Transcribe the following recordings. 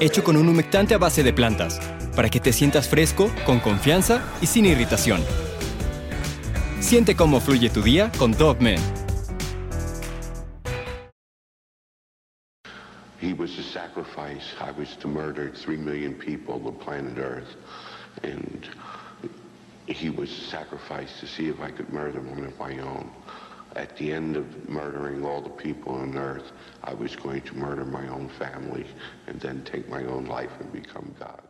hecho con un humectante a base de plantas, para que te sientas fresco, con confianza y sin irritación. Siente cómo fluye tu día con Dogman. He was to sacrifice. I was to murder three million people, the planet Earth. And he was sacrificed to see if I could murder one of my own. At the end of murdering all the people on earth, I was going to murder my own family and then take my own life and become God.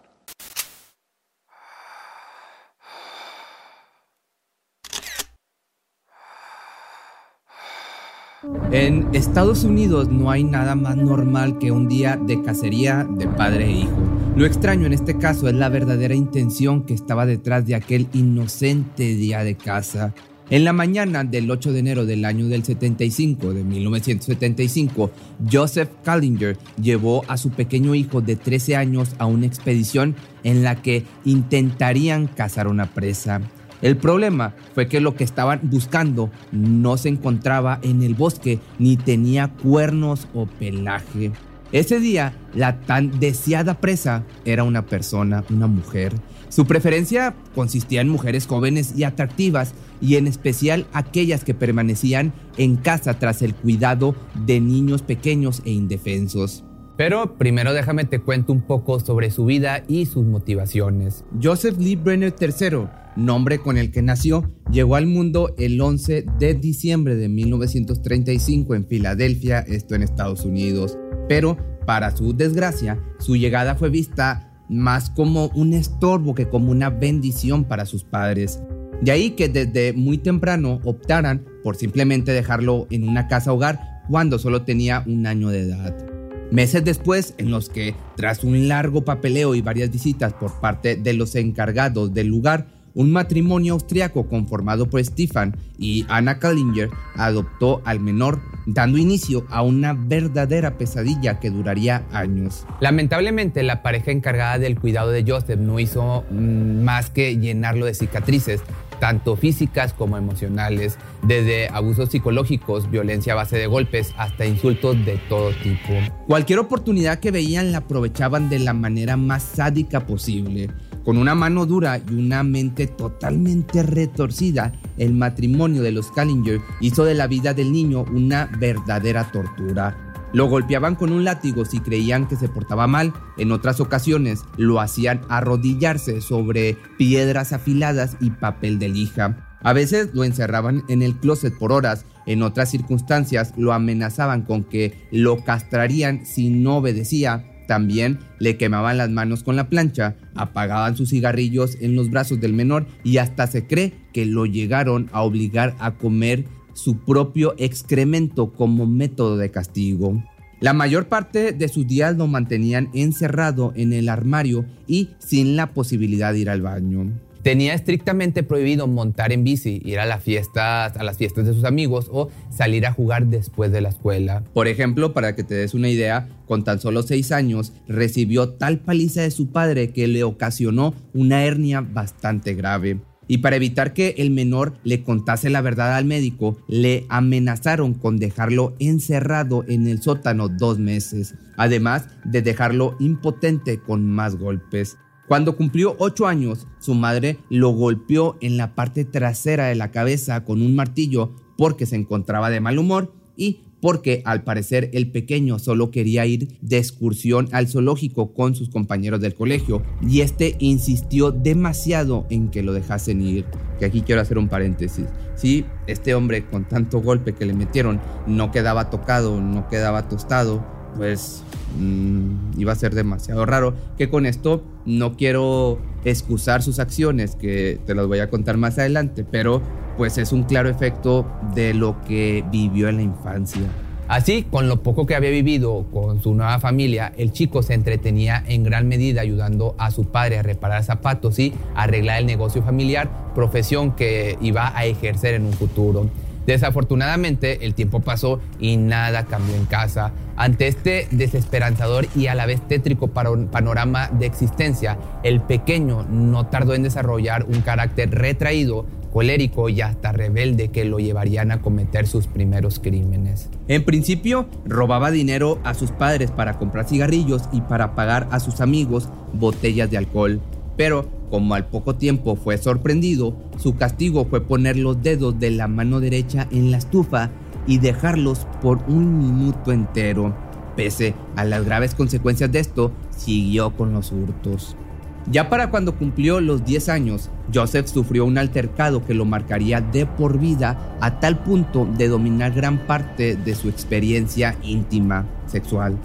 En Estados Unidos no hay nada más normal que un día de cacería de padre e hijo. Lo extraño en este caso es la verdadera intención que estaba detrás de aquel inocente día de caza. En la mañana del 8 de enero del año del 75, de 1975, Joseph Kallinger llevó a su pequeño hijo de 13 años a una expedición en la que intentarían cazar una presa. El problema fue que lo que estaban buscando no se encontraba en el bosque ni tenía cuernos o pelaje. Ese día, la tan deseada presa era una persona, una mujer. Su preferencia consistía en mujeres jóvenes y atractivas, y en especial aquellas que permanecían en casa tras el cuidado de niños pequeños e indefensos. Pero primero déjame te cuento un poco sobre su vida y sus motivaciones. Joseph Lee Brenner III, nombre con el que nació, llegó al mundo el 11 de diciembre de 1935 en Filadelfia, esto en Estados Unidos. Pero, para su desgracia, su llegada fue vista más como un estorbo que como una bendición para sus padres. De ahí que desde muy temprano optaran por simplemente dejarlo en una casa hogar cuando solo tenía un año de edad. Meses después, en los que, tras un largo papeleo y varias visitas por parte de los encargados del lugar, un matrimonio austriaco conformado por Stefan y Anna Kallinger adoptó al menor, dando inicio a una verdadera pesadilla que duraría años. Lamentablemente, la pareja encargada del cuidado de Joseph no hizo mm, más que llenarlo de cicatrices, tanto físicas como emocionales, desde abusos psicológicos, violencia a base de golpes, hasta insultos de todo tipo. Cualquier oportunidad que veían la aprovechaban de la manera más sádica posible. Con una mano dura y una mente totalmente retorcida, el matrimonio de los Kallinger hizo de la vida del niño una verdadera tortura. Lo golpeaban con un látigo si creían que se portaba mal. En otras ocasiones lo hacían arrodillarse sobre piedras afiladas y papel de lija. A veces lo encerraban en el closet por horas. En otras circunstancias lo amenazaban con que lo castrarían si no obedecía también le quemaban las manos con la plancha, apagaban sus cigarrillos en los brazos del menor y hasta se cree que lo llegaron a obligar a comer su propio excremento como método de castigo. La mayor parte de sus días lo mantenían encerrado en el armario y sin la posibilidad de ir al baño. Tenía estrictamente prohibido montar en bici, ir a las fiestas, a las fiestas de sus amigos o salir a jugar después de la escuela. Por ejemplo, para que te des una idea, con tan solo seis años recibió tal paliza de su padre que le ocasionó una hernia bastante grave. Y para evitar que el menor le contase la verdad al médico, le amenazaron con dejarlo encerrado en el sótano dos meses, además de dejarlo impotente con más golpes. Cuando cumplió ocho años, su madre lo golpeó en la parte trasera de la cabeza con un martillo porque se encontraba de mal humor y porque al parecer el pequeño solo quería ir de excursión al zoológico con sus compañeros del colegio y este insistió demasiado en que lo dejasen ir. Que aquí quiero hacer un paréntesis. Si este hombre con tanto golpe que le metieron no quedaba tocado, no quedaba tostado, pues mm, iba a ser demasiado raro. Que con esto no quiero excusar sus acciones, que te las voy a contar más adelante, pero pues es un claro efecto de lo que vivió en la infancia. Así, con lo poco que había vivido con su nueva familia, el chico se entretenía en gran medida ayudando a su padre a reparar zapatos y arreglar el negocio familiar, profesión que iba a ejercer en un futuro. Desafortunadamente, el tiempo pasó y nada cambió en casa. Ante este desesperanzador y a la vez tétrico panorama de existencia, el pequeño no tardó en desarrollar un carácter retraído colérico y hasta rebelde que lo llevarían a cometer sus primeros crímenes. En principio, robaba dinero a sus padres para comprar cigarrillos y para pagar a sus amigos botellas de alcohol. Pero, como al poco tiempo fue sorprendido, su castigo fue poner los dedos de la mano derecha en la estufa y dejarlos por un minuto entero. Pese a las graves consecuencias de esto, siguió con los hurtos. Ya para cuando cumplió los 10 años, Joseph sufrió un altercado que lo marcaría de por vida a tal punto de dominar gran parte de su experiencia íntima sexual.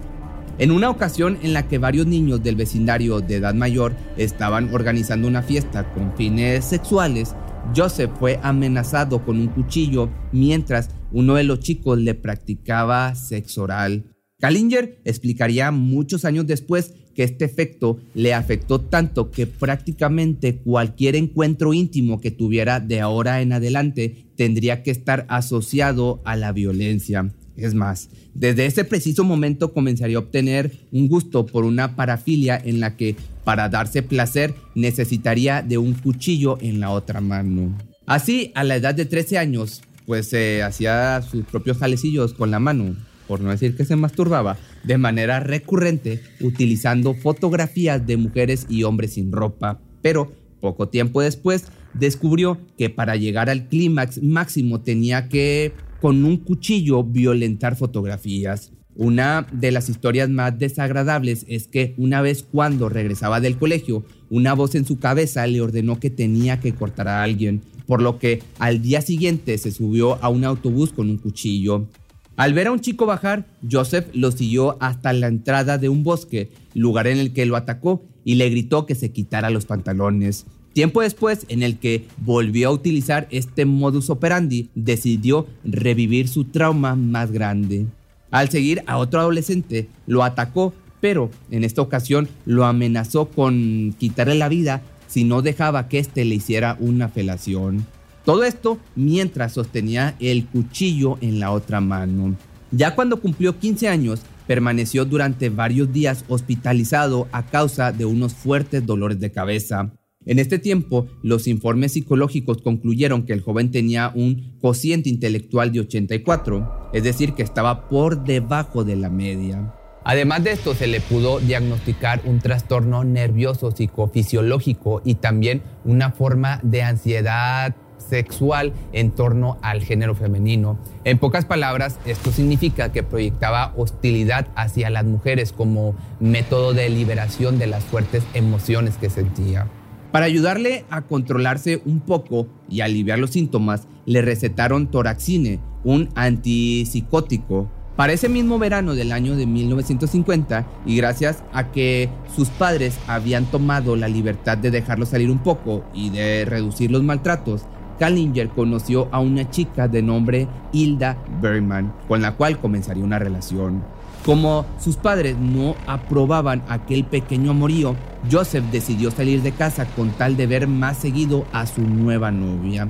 En una ocasión en la que varios niños del vecindario de edad mayor estaban organizando una fiesta con fines sexuales, Joseph fue amenazado con un cuchillo mientras uno de los chicos le practicaba sexo oral. Kallinger explicaría muchos años después que este efecto le afectó tanto que prácticamente cualquier encuentro íntimo que tuviera de ahora en adelante tendría que estar asociado a la violencia. Es más, desde ese preciso momento comenzaría a obtener un gusto por una parafilia en la que, para darse placer, necesitaría de un cuchillo en la otra mano. Así, a la edad de 13 años, pues se hacía sus propios jalecillos con la mano por no decir que se masturbaba, de manera recurrente utilizando fotografías de mujeres y hombres sin ropa. Pero poco tiempo después descubrió que para llegar al clímax máximo tenía que con un cuchillo violentar fotografías. Una de las historias más desagradables es que una vez cuando regresaba del colegio, una voz en su cabeza le ordenó que tenía que cortar a alguien, por lo que al día siguiente se subió a un autobús con un cuchillo. Al ver a un chico bajar, Joseph lo siguió hasta la entrada de un bosque, lugar en el que lo atacó y le gritó que se quitara los pantalones. Tiempo después, en el que volvió a utilizar este modus operandi, decidió revivir su trauma más grande. Al seguir a otro adolescente, lo atacó, pero en esta ocasión lo amenazó con quitarle la vida si no dejaba que éste le hiciera una felación. Todo esto mientras sostenía el cuchillo en la otra mano. Ya cuando cumplió 15 años, permaneció durante varios días hospitalizado a causa de unos fuertes dolores de cabeza. En este tiempo, los informes psicológicos concluyeron que el joven tenía un cociente intelectual de 84, es decir, que estaba por debajo de la media. Además de esto, se le pudo diagnosticar un trastorno nervioso psicofisiológico y también una forma de ansiedad sexual en torno al género femenino. En pocas palabras, esto significa que proyectaba hostilidad hacia las mujeres como método de liberación de las fuertes emociones que sentía. Para ayudarle a controlarse un poco y aliviar los síntomas, le recetaron Toraxine, un antipsicótico. Para ese mismo verano del año de 1950, y gracias a que sus padres habían tomado la libertad de dejarlo salir un poco y de reducir los maltratos, Kallinger conoció a una chica de nombre Hilda Bergman, con la cual comenzaría una relación. Como sus padres no aprobaban aquel pequeño amorío, Joseph decidió salir de casa con tal de ver más seguido a su nueva novia.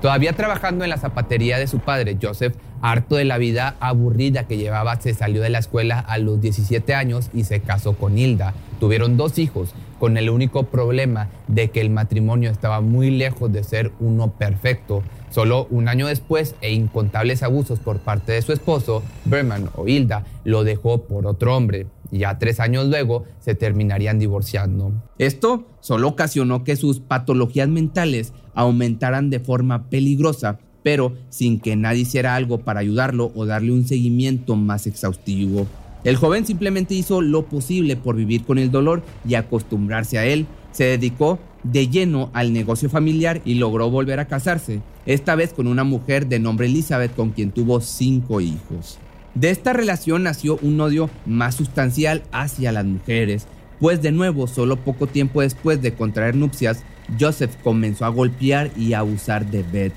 Todavía trabajando en la zapatería de su padre, Joseph, harto de la vida aburrida que llevaba, se salió de la escuela a los 17 años y se casó con Hilda. Tuvieron dos hijos, con el único problema de que el matrimonio estaba muy lejos de ser uno perfecto. Solo un año después e incontables abusos por parte de su esposo, Berman o Hilda lo dejó por otro hombre. Ya tres años luego se terminarían divorciando. Esto solo ocasionó que sus patologías mentales aumentaran de forma peligrosa, pero sin que nadie hiciera algo para ayudarlo o darle un seguimiento más exhaustivo. El joven simplemente hizo lo posible por vivir con el dolor y acostumbrarse a él. Se dedicó de lleno al negocio familiar y logró volver a casarse, esta vez con una mujer de nombre Elizabeth con quien tuvo cinco hijos. De esta relación nació un odio más sustancial hacia las mujeres, pues de nuevo, solo poco tiempo después de contraer nupcias, Joseph comenzó a golpear y a abusar de Beth.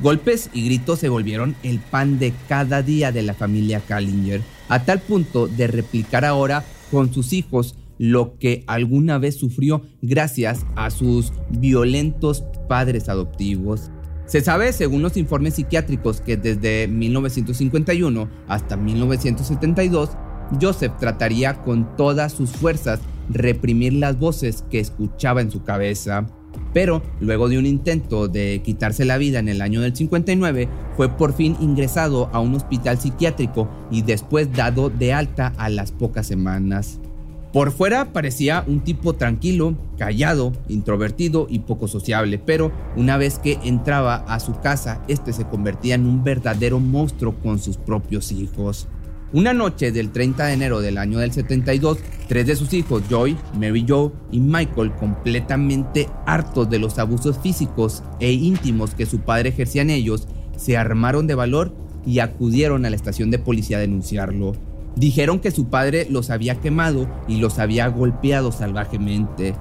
Golpes y gritos se volvieron el pan de cada día de la familia Kallinger, a tal punto de replicar ahora con sus hijos lo que alguna vez sufrió gracias a sus violentos padres adoptivos. Se sabe, según los informes psiquiátricos, que desde 1951 hasta 1972, Joseph trataría con todas sus fuerzas reprimir las voces que escuchaba en su cabeza. Pero luego de un intento de quitarse la vida en el año del 59, fue por fin ingresado a un hospital psiquiátrico y después dado de alta a las pocas semanas. Por fuera parecía un tipo tranquilo, callado, introvertido y poco sociable, pero una vez que entraba a su casa, este se convertía en un verdadero monstruo con sus propios hijos. Una noche del 30 de enero del año del 72, tres de sus hijos, Joy, Mary Jo y Michael, completamente hartos de los abusos físicos e íntimos que su padre ejercía en ellos, se armaron de valor y acudieron a la estación de policía a denunciarlo. Dijeron que su padre los había quemado y los había golpeado salvajemente.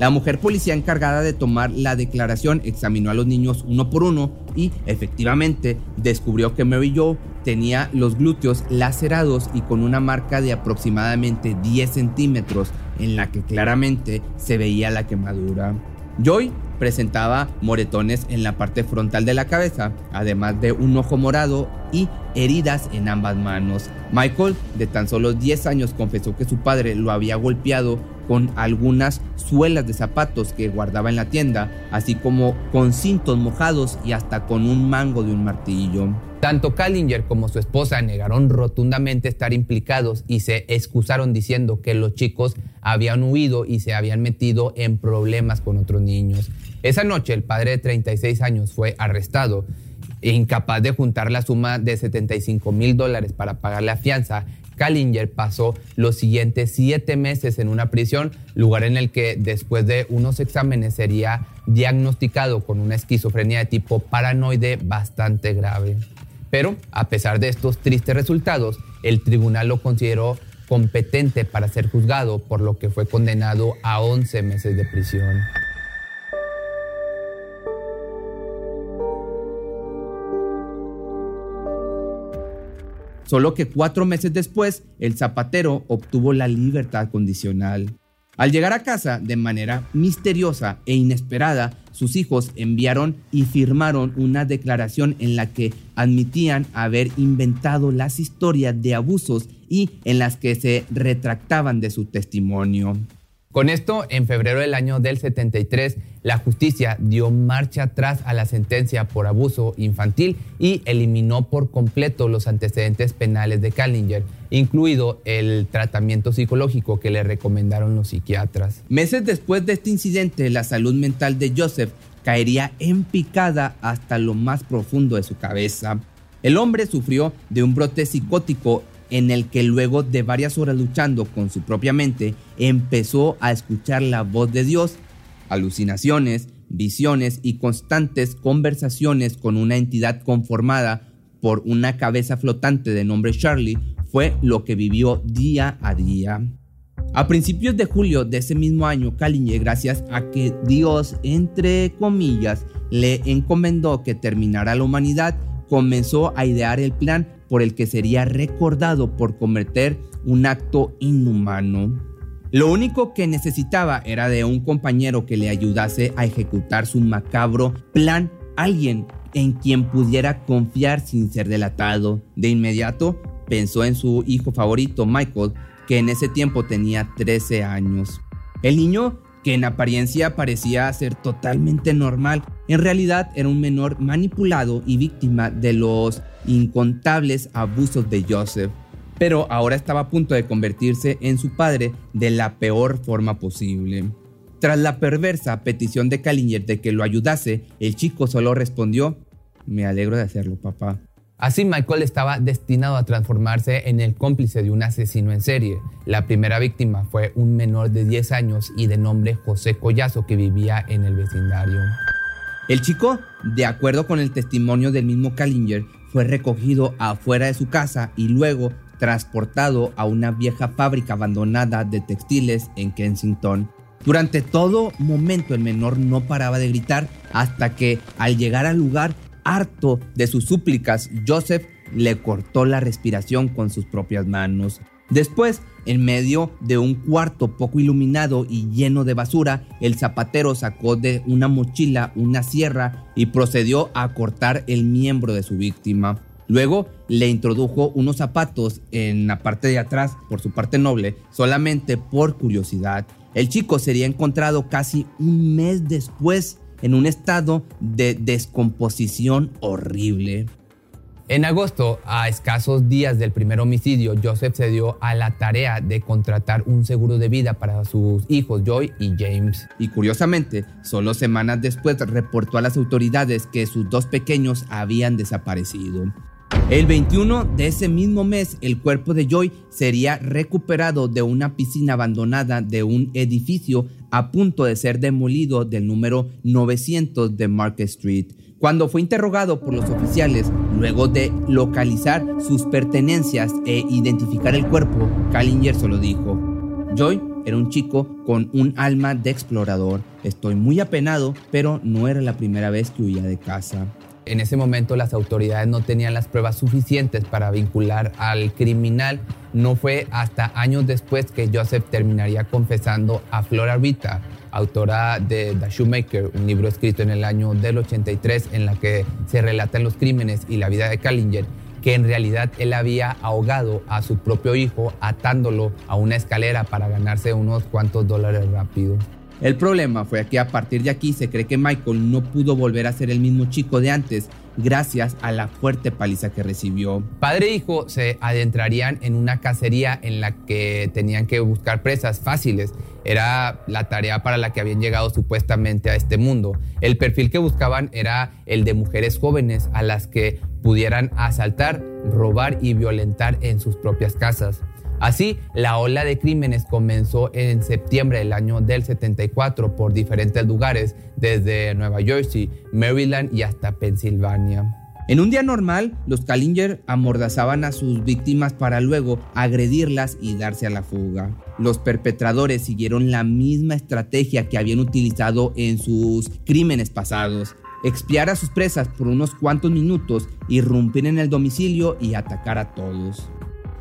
La mujer policía encargada de tomar la declaración examinó a los niños uno por uno y efectivamente descubrió que Mary Jo tenía los glúteos lacerados y con una marca de aproximadamente 10 centímetros en la que claramente se veía la quemadura. Joy presentaba moretones en la parte frontal de la cabeza, además de un ojo morado y heridas en ambas manos. Michael, de tan solo 10 años, confesó que su padre lo había golpeado con algunas suelas de zapatos que guardaba en la tienda, así como con cintos mojados y hasta con un mango de un martillo. Tanto Kallinger como su esposa negaron rotundamente estar implicados y se excusaron diciendo que los chicos habían huido y se habían metido en problemas con otros niños. Esa noche el padre de 36 años fue arrestado, incapaz de juntar la suma de 75 mil dólares para pagar la fianza. Kallinger pasó los siguientes siete meses en una prisión, lugar en el que después de unos exámenes sería diagnosticado con una esquizofrenia de tipo paranoide bastante grave. Pero a pesar de estos tristes resultados, el tribunal lo consideró competente para ser juzgado, por lo que fue condenado a 11 meses de prisión. Solo que cuatro meses después, el zapatero obtuvo la libertad condicional. Al llegar a casa de manera misteriosa e inesperada, sus hijos enviaron y firmaron una declaración en la que admitían haber inventado las historias de abusos y en las que se retractaban de su testimonio. Con esto, en febrero del año del 73, la justicia dio marcha atrás a la sentencia por abuso infantil y eliminó por completo los antecedentes penales de Kallinger, incluido el tratamiento psicológico que le recomendaron los psiquiatras. Meses después de este incidente, la salud mental de Joseph caería en picada hasta lo más profundo de su cabeza. El hombre sufrió de un brote psicótico en el que luego de varias horas luchando con su propia mente, empezó a escuchar la voz de Dios, alucinaciones, visiones y constantes conversaciones con una entidad conformada por una cabeza flotante de nombre Charlie, fue lo que vivió día a día. A principios de julio de ese mismo año, Kaliñe, gracias a que Dios, entre comillas, le encomendó que terminara la humanidad, comenzó a idear el plan por el que sería recordado por cometer un acto inhumano. Lo único que necesitaba era de un compañero que le ayudase a ejecutar su macabro plan, alguien en quien pudiera confiar sin ser delatado. De inmediato pensó en su hijo favorito, Michael, que en ese tiempo tenía 13 años. El niño que en apariencia parecía ser totalmente normal, en realidad era un menor manipulado y víctima de los incontables abusos de Joseph. Pero ahora estaba a punto de convertirse en su padre de la peor forma posible. Tras la perversa petición de Kalinger de que lo ayudase, el chico solo respondió, Me alegro de hacerlo, papá. Así Michael estaba destinado a transformarse en el cómplice de un asesino en serie. La primera víctima fue un menor de 10 años y de nombre José Collazo que vivía en el vecindario. El chico, de acuerdo con el testimonio del mismo Kallinger, fue recogido afuera de su casa y luego transportado a una vieja fábrica abandonada de textiles en Kensington. Durante todo momento el menor no paraba de gritar hasta que al llegar al lugar, harto de sus súplicas, Joseph le cortó la respiración con sus propias manos. Después, en medio de un cuarto poco iluminado y lleno de basura, el zapatero sacó de una mochila una sierra y procedió a cortar el miembro de su víctima. Luego le introdujo unos zapatos en la parte de atrás, por su parte noble, solamente por curiosidad. El chico sería encontrado casi un mes después en un estado de descomposición horrible. En agosto, a escasos días del primer homicidio, Joseph se dio a la tarea de contratar un seguro de vida para sus hijos Joy y James. Y curiosamente, solo semanas después reportó a las autoridades que sus dos pequeños habían desaparecido. El 21 de ese mismo mes, el cuerpo de Joy sería recuperado de una piscina abandonada de un edificio a punto de ser demolido del número 900 de Market Street. Cuando fue interrogado por los oficiales, luego de localizar sus pertenencias e identificar el cuerpo, Kallinger solo dijo, Joy era un chico con un alma de explorador. Estoy muy apenado, pero no era la primera vez que huía de casa. En ese momento las autoridades no tenían las pruebas suficientes para vincular al criminal. No fue hasta años después que Joseph terminaría confesando a Flora Rita, autora de The Shoemaker, un libro escrito en el año del 83 en la que se relatan los crímenes y la vida de Kallinger, que en realidad él había ahogado a su propio hijo atándolo a una escalera para ganarse unos cuantos dólares rápido. El problema fue que a partir de aquí se cree que Michael no pudo volver a ser el mismo chico de antes gracias a la fuerte paliza que recibió. Padre e hijo se adentrarían en una cacería en la que tenían que buscar presas fáciles. Era la tarea para la que habían llegado supuestamente a este mundo. El perfil que buscaban era el de mujeres jóvenes a las que pudieran asaltar, robar y violentar en sus propias casas. Así, la ola de crímenes comenzó en septiembre del año del 74 por diferentes lugares, desde Nueva Jersey, Maryland y hasta Pensilvania. En un día normal, los Kallinger amordazaban a sus víctimas para luego agredirlas y darse a la fuga. Los perpetradores siguieron la misma estrategia que habían utilizado en sus crímenes pasados. Expiar a sus presas por unos cuantos minutos, irrumpir en el domicilio y atacar a todos.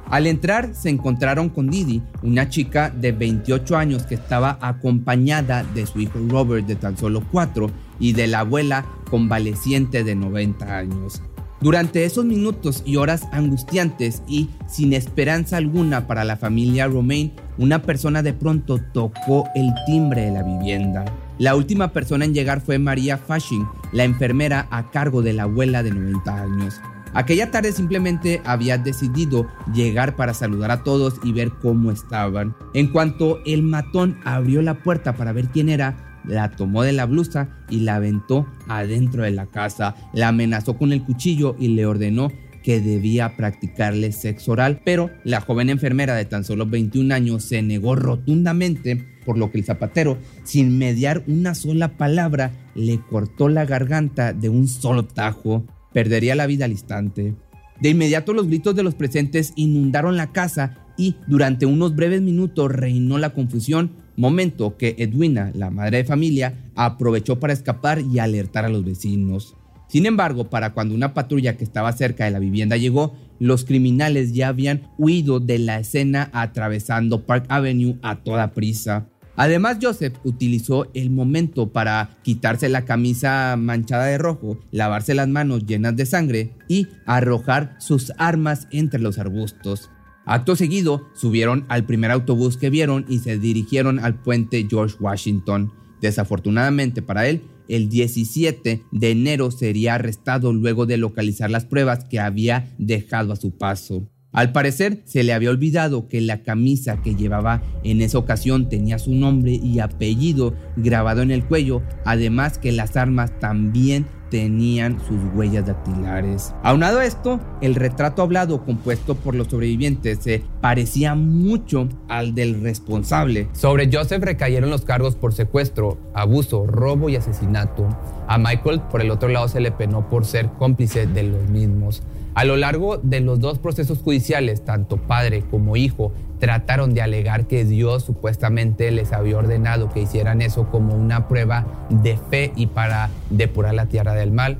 Al entrar se encontraron con Didi, una chica de 28 años que estaba acompañada de su hijo Robert de tan solo 4 y de la abuela convaleciente de 90 años. Durante esos minutos y horas angustiantes y sin esperanza alguna para la familia Romain, una persona de pronto tocó el timbre de la vivienda. La última persona en llegar fue María Fashing, la enfermera a cargo de la abuela de 90 años. Aquella tarde simplemente había decidido llegar para saludar a todos y ver cómo estaban. En cuanto el matón abrió la puerta para ver quién era, la tomó de la blusa y la aventó adentro de la casa. La amenazó con el cuchillo y le ordenó que debía practicarle sexo oral, pero la joven enfermera de tan solo 21 años se negó rotundamente, por lo que el zapatero, sin mediar una sola palabra, le cortó la garganta de un solo tajo perdería la vida al instante. De inmediato los gritos de los presentes inundaron la casa y durante unos breves minutos reinó la confusión, momento que Edwina, la madre de familia, aprovechó para escapar y alertar a los vecinos. Sin embargo, para cuando una patrulla que estaba cerca de la vivienda llegó, los criminales ya habían huido de la escena atravesando Park Avenue a toda prisa. Además, Joseph utilizó el momento para quitarse la camisa manchada de rojo, lavarse las manos llenas de sangre y arrojar sus armas entre los arbustos. Acto seguido, subieron al primer autobús que vieron y se dirigieron al puente George Washington. Desafortunadamente para él, el 17 de enero sería arrestado luego de localizar las pruebas que había dejado a su paso. Al parecer se le había olvidado que la camisa que llevaba en esa ocasión tenía su nombre y apellido grabado en el cuello, además que las armas también tenían sus huellas dactilares. Aunado a esto, el retrato hablado compuesto por los sobrevivientes se parecía mucho al del responsable. Sobre Joseph recayeron los cargos por secuestro, abuso, robo y asesinato. A Michael, por el otro lado, se le penó por ser cómplice de los mismos. A lo largo de los dos procesos judiciales, tanto padre como hijo trataron de alegar que Dios supuestamente les había ordenado que hicieran eso como una prueba de fe y para depurar la tierra del mal.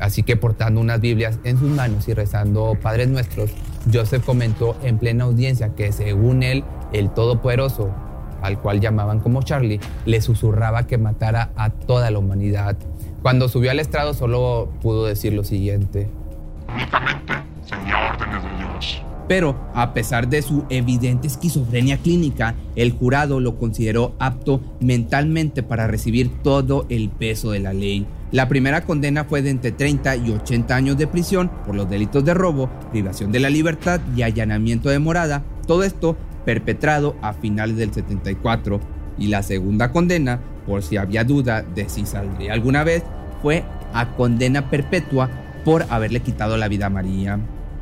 Así que portando unas Biblias en sus manos y rezando Padres Nuestros, Joseph comentó en plena audiencia que según él, el Todopoderoso, al cual llamaban como Charlie, le susurraba que matara a toda la humanidad. Cuando subió al estrado solo pudo decir lo siguiente. Únicamente órdenes de Dios. Pero, a pesar de su evidente esquizofrenia clínica, el jurado lo consideró apto mentalmente para recibir todo el peso de la ley. La primera condena fue de entre 30 y 80 años de prisión por los delitos de robo, privación de la libertad y allanamiento de morada, todo esto perpetrado a finales del 74. Y la segunda condena, por si había duda de si saldría alguna vez, fue a condena perpetua por haberle quitado la vida a María.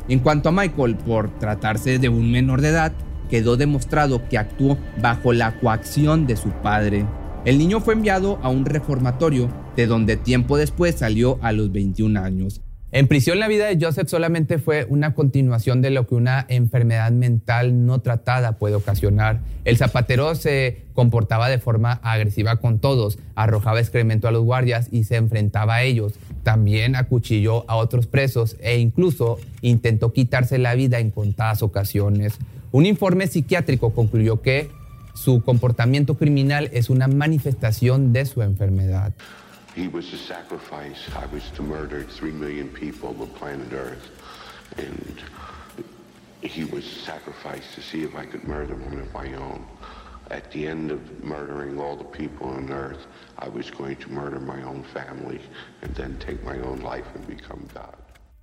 En cuanto a Michael, por tratarse de un menor de edad, quedó demostrado que actuó bajo la coacción de su padre. El niño fue enviado a un reformatorio, de donde tiempo después salió a los 21 años. En prisión la vida de Joseph solamente fue una continuación de lo que una enfermedad mental no tratada puede ocasionar. El zapatero se comportaba de forma agresiva con todos, arrojaba excremento a los guardias y se enfrentaba a ellos. También acuchilló a otros presos e incluso intentó quitarse la vida en contadas ocasiones. Un informe psiquiátrico concluyó que su comportamiento criminal es una manifestación de su enfermedad. He was a sacrifice. I was to murder three million people on the planet Earth. And he was sacrificed to see if I could murder one of my own. At the end of murdering all the people on Earth, I was going to murder my own family and then take my own life and become God.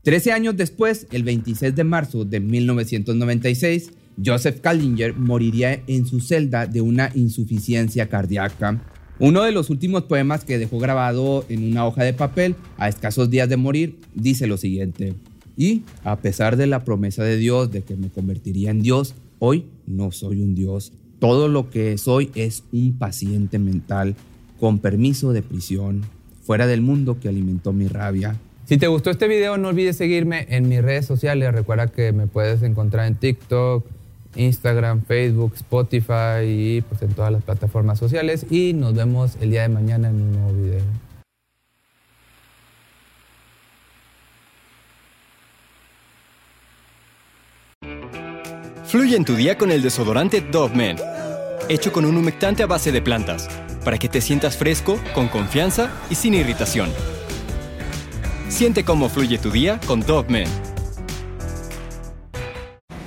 Trece años después, el 26 de marzo de 1996, Joseph Kallinger moriría en su celda de una insuficiencia cardíaca. Uno de los últimos poemas que dejó grabado en una hoja de papel a escasos días de morir dice lo siguiente. Y a pesar de la promesa de Dios de que me convertiría en Dios, hoy no soy un Dios. Todo lo que soy es un paciente mental con permiso de prisión, fuera del mundo que alimentó mi rabia. Si te gustó este video, no olvides seguirme en mis redes sociales. Recuerda que me puedes encontrar en TikTok, Instagram, Facebook, Spotify y pues en todas las plataformas sociales. Y nos vemos el día de mañana en un nuevo video. Fluye en tu día con el desodorante Dove Men, hecho con un humectante a base de plantas, para que te sientas fresco, con confianza y sin irritación. Siente cómo fluye tu día con Dove Men.